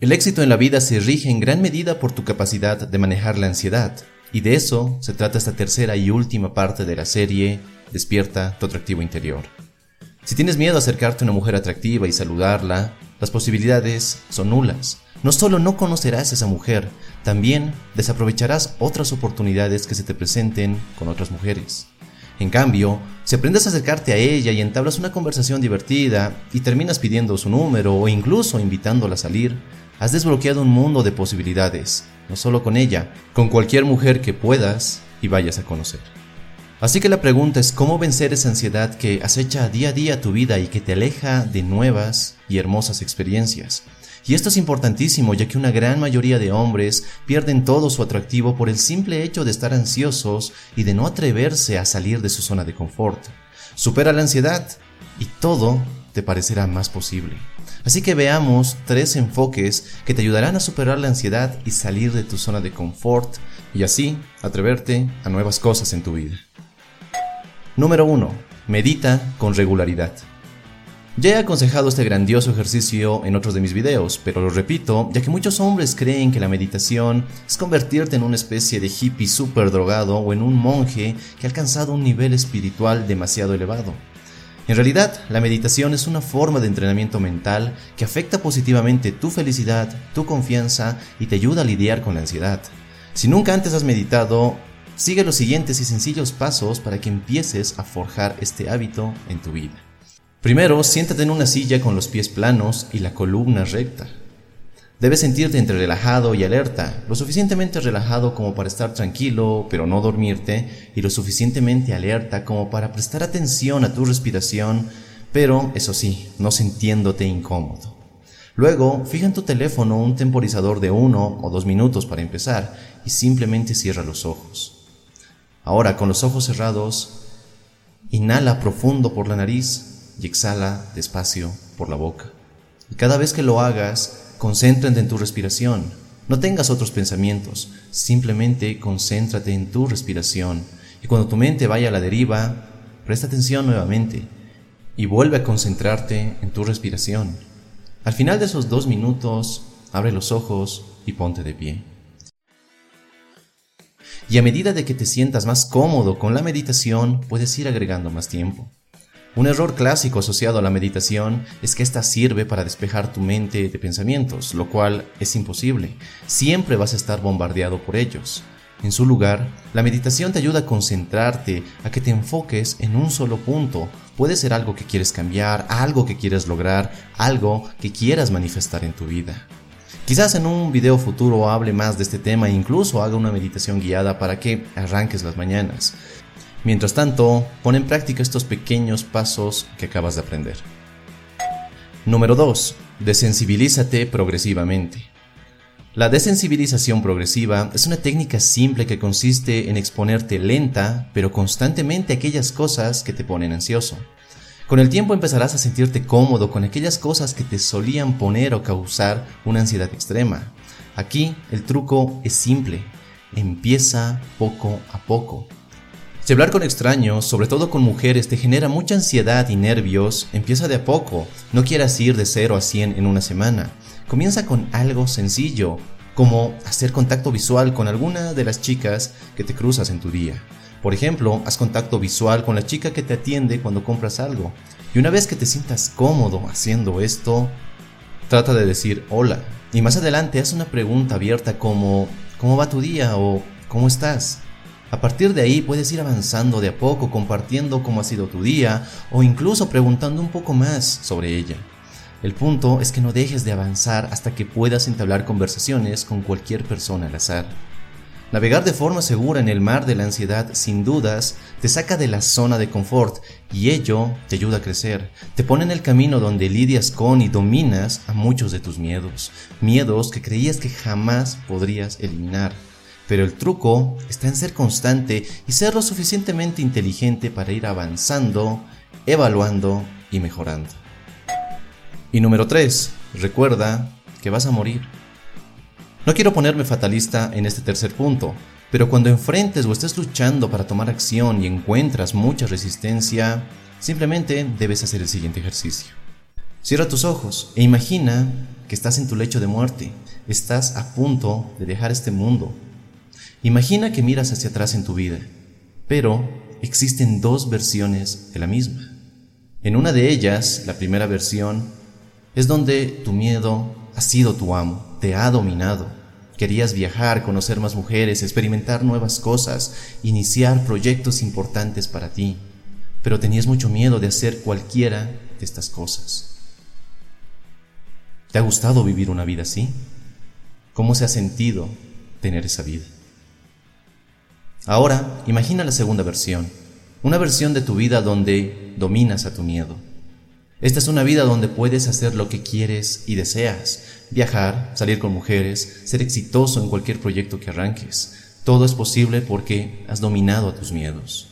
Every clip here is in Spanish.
El éxito en la vida se rige en gran medida por tu capacidad de manejar la ansiedad, y de eso se trata esta tercera y última parte de la serie Despierta tu atractivo interior. Si tienes miedo a acercarte a una mujer atractiva y saludarla, las posibilidades son nulas. No solo no conocerás a esa mujer, también desaprovecharás otras oportunidades que se te presenten con otras mujeres. En cambio, si aprendes a acercarte a ella y entablas una conversación divertida y terminas pidiendo su número o incluso invitándola a salir, Has desbloqueado un mundo de posibilidades, no solo con ella, con cualquier mujer que puedas y vayas a conocer. Así que la pregunta es cómo vencer esa ansiedad que acecha día a día tu vida y que te aleja de nuevas y hermosas experiencias. Y esto es importantísimo ya que una gran mayoría de hombres pierden todo su atractivo por el simple hecho de estar ansiosos y de no atreverse a salir de su zona de confort. Supera la ansiedad y todo te parecerá más posible. Así que veamos tres enfoques que te ayudarán a superar la ansiedad y salir de tu zona de confort y así atreverte a nuevas cosas en tu vida. Número 1. Medita con regularidad. Ya he aconsejado este grandioso ejercicio en otros de mis videos, pero lo repito, ya que muchos hombres creen que la meditación es convertirte en una especie de hippie super drogado o en un monje que ha alcanzado un nivel espiritual demasiado elevado. En realidad, la meditación es una forma de entrenamiento mental que afecta positivamente tu felicidad, tu confianza y te ayuda a lidiar con la ansiedad. Si nunca antes has meditado, sigue los siguientes y sencillos pasos para que empieces a forjar este hábito en tu vida. Primero, siéntate en una silla con los pies planos y la columna recta. Debes sentirte entre relajado y alerta, lo suficientemente relajado como para estar tranquilo pero no dormirte y lo suficientemente alerta como para prestar atención a tu respiración, pero eso sí, no sintiéndote incómodo. Luego, fija en tu teléfono un temporizador de uno o dos minutos para empezar y simplemente cierra los ojos. Ahora, con los ojos cerrados, inhala profundo por la nariz y exhala despacio por la boca. Y cada vez que lo hagas, Concéntrate en tu respiración. No tengas otros pensamientos, simplemente concéntrate en tu respiración. Y cuando tu mente vaya a la deriva, presta atención nuevamente y vuelve a concentrarte en tu respiración. Al final de esos dos minutos, abre los ojos y ponte de pie. Y a medida de que te sientas más cómodo con la meditación, puedes ir agregando más tiempo. Un error clásico asociado a la meditación es que ésta sirve para despejar tu mente de pensamientos, lo cual es imposible. Siempre vas a estar bombardeado por ellos. En su lugar, la meditación te ayuda a concentrarte, a que te enfoques en un solo punto. Puede ser algo que quieres cambiar, algo que quieres lograr, algo que quieras manifestar en tu vida. Quizás en un video futuro hable más de este tema e incluso haga una meditación guiada para que arranques las mañanas. Mientras tanto, pon en práctica estos pequeños pasos que acabas de aprender. Número 2. Desensibilízate progresivamente. La desensibilización progresiva es una técnica simple que consiste en exponerte lenta pero constantemente a aquellas cosas que te ponen ansioso. Con el tiempo empezarás a sentirte cómodo con aquellas cosas que te solían poner o causar una ansiedad extrema. Aquí el truco es simple. Empieza poco a poco. Si hablar con extraños, sobre todo con mujeres, te genera mucha ansiedad y nervios, empieza de a poco. No quieras ir de 0 a 100 en una semana. Comienza con algo sencillo, como hacer contacto visual con alguna de las chicas que te cruzas en tu día. Por ejemplo, haz contacto visual con la chica que te atiende cuando compras algo. Y una vez que te sientas cómodo haciendo esto, trata de decir hola. Y más adelante haz una pregunta abierta como ¿cómo va tu día? o ¿cómo estás? A partir de ahí puedes ir avanzando de a poco, compartiendo cómo ha sido tu día o incluso preguntando un poco más sobre ella. El punto es que no dejes de avanzar hasta que puedas entablar conversaciones con cualquier persona al azar. Navegar de forma segura en el mar de la ansiedad sin dudas te saca de la zona de confort y ello te ayuda a crecer, te pone en el camino donde lidias con y dominas a muchos de tus miedos, miedos que creías que jamás podrías eliminar. Pero el truco está en ser constante y ser lo suficientemente inteligente para ir avanzando, evaluando y mejorando. Y número 3. Recuerda que vas a morir. No quiero ponerme fatalista en este tercer punto, pero cuando enfrentes o estés luchando para tomar acción y encuentras mucha resistencia, simplemente debes hacer el siguiente ejercicio. Cierra tus ojos e imagina que estás en tu lecho de muerte, estás a punto de dejar este mundo. Imagina que miras hacia atrás en tu vida, pero existen dos versiones de la misma. En una de ellas, la primera versión, es donde tu miedo ha sido tu amo, te ha dominado. Querías viajar, conocer más mujeres, experimentar nuevas cosas, iniciar proyectos importantes para ti, pero tenías mucho miedo de hacer cualquiera de estas cosas. ¿Te ha gustado vivir una vida así? ¿Cómo se ha sentido tener esa vida? Ahora, imagina la segunda versión, una versión de tu vida donde dominas a tu miedo. Esta es una vida donde puedes hacer lo que quieres y deseas, viajar, salir con mujeres, ser exitoso en cualquier proyecto que arranques. Todo es posible porque has dominado a tus miedos.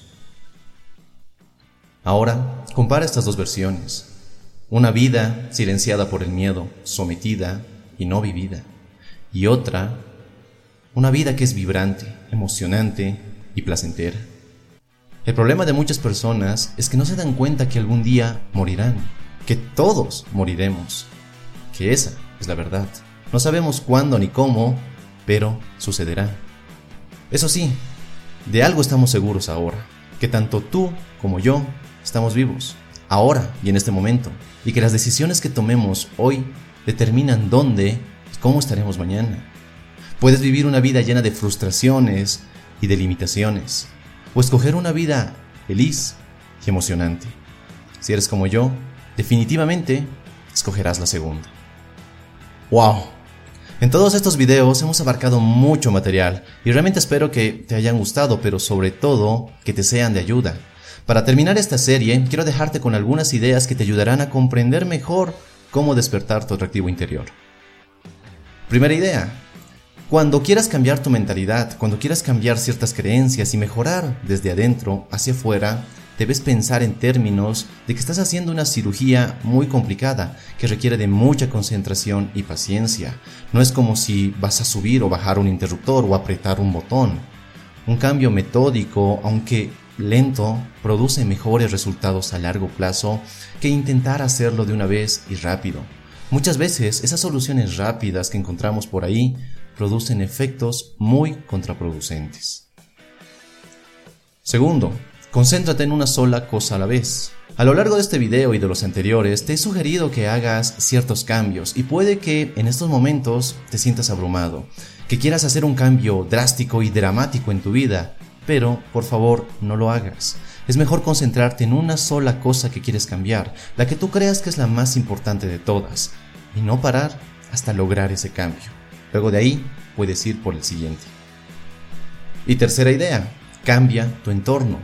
Ahora, compara estas dos versiones. Una vida silenciada por el miedo, sometida y no vivida. Y otra, una vida que es vibrante, emocionante y placentera. El problema de muchas personas es que no se dan cuenta que algún día morirán, que todos moriremos, que esa es la verdad. No sabemos cuándo ni cómo, pero sucederá. Eso sí, de algo estamos seguros ahora, que tanto tú como yo estamos vivos, ahora y en este momento, y que las decisiones que tomemos hoy determinan dónde y cómo estaremos mañana. Puedes vivir una vida llena de frustraciones, y de limitaciones, o escoger una vida feliz y emocionante. Si eres como yo, definitivamente escogerás la segunda. ¡Wow! En todos estos videos hemos abarcado mucho material y realmente espero que te hayan gustado, pero sobre todo que te sean de ayuda. Para terminar esta serie, quiero dejarte con algunas ideas que te ayudarán a comprender mejor cómo despertar tu atractivo interior. Primera idea, cuando quieras cambiar tu mentalidad, cuando quieras cambiar ciertas creencias y mejorar desde adentro hacia afuera, debes pensar en términos de que estás haciendo una cirugía muy complicada que requiere de mucha concentración y paciencia. No es como si vas a subir o bajar un interruptor o apretar un botón. Un cambio metódico, aunque lento, produce mejores resultados a largo plazo que intentar hacerlo de una vez y rápido. Muchas veces esas soluciones rápidas que encontramos por ahí producen efectos muy contraproducentes. Segundo, concéntrate en una sola cosa a la vez. A lo largo de este video y de los anteriores te he sugerido que hagas ciertos cambios y puede que en estos momentos te sientas abrumado, que quieras hacer un cambio drástico y dramático en tu vida, pero por favor no lo hagas. Es mejor concentrarte en una sola cosa que quieres cambiar, la que tú creas que es la más importante de todas, y no parar hasta lograr ese cambio. Luego de ahí puedes ir por el siguiente. Y tercera idea, cambia tu entorno.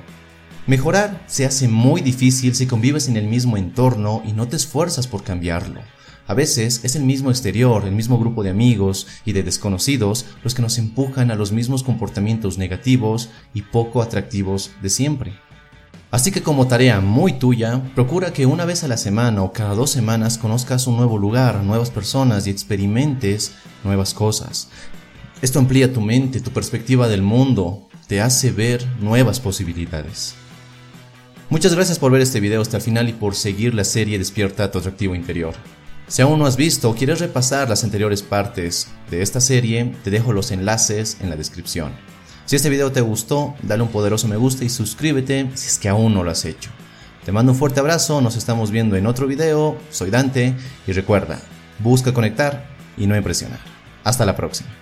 Mejorar se hace muy difícil si convives en el mismo entorno y no te esfuerzas por cambiarlo. A veces es el mismo exterior, el mismo grupo de amigos y de desconocidos los que nos empujan a los mismos comportamientos negativos y poco atractivos de siempre. Así que como tarea muy tuya, procura que una vez a la semana o cada dos semanas conozcas un nuevo lugar, nuevas personas y experimentes nuevas cosas. Esto amplía tu mente, tu perspectiva del mundo, te hace ver nuevas posibilidades. Muchas gracias por ver este video hasta el final y por seguir la serie Despierta tu atractivo interior. Si aún no has visto o quieres repasar las anteriores partes de esta serie, te dejo los enlaces en la descripción. Si este video te gustó, dale un poderoso me gusta y suscríbete si es que aún no lo has hecho. Te mando un fuerte abrazo, nos estamos viendo en otro video, soy Dante y recuerda, busca conectar y no impresionar. Hasta la próxima.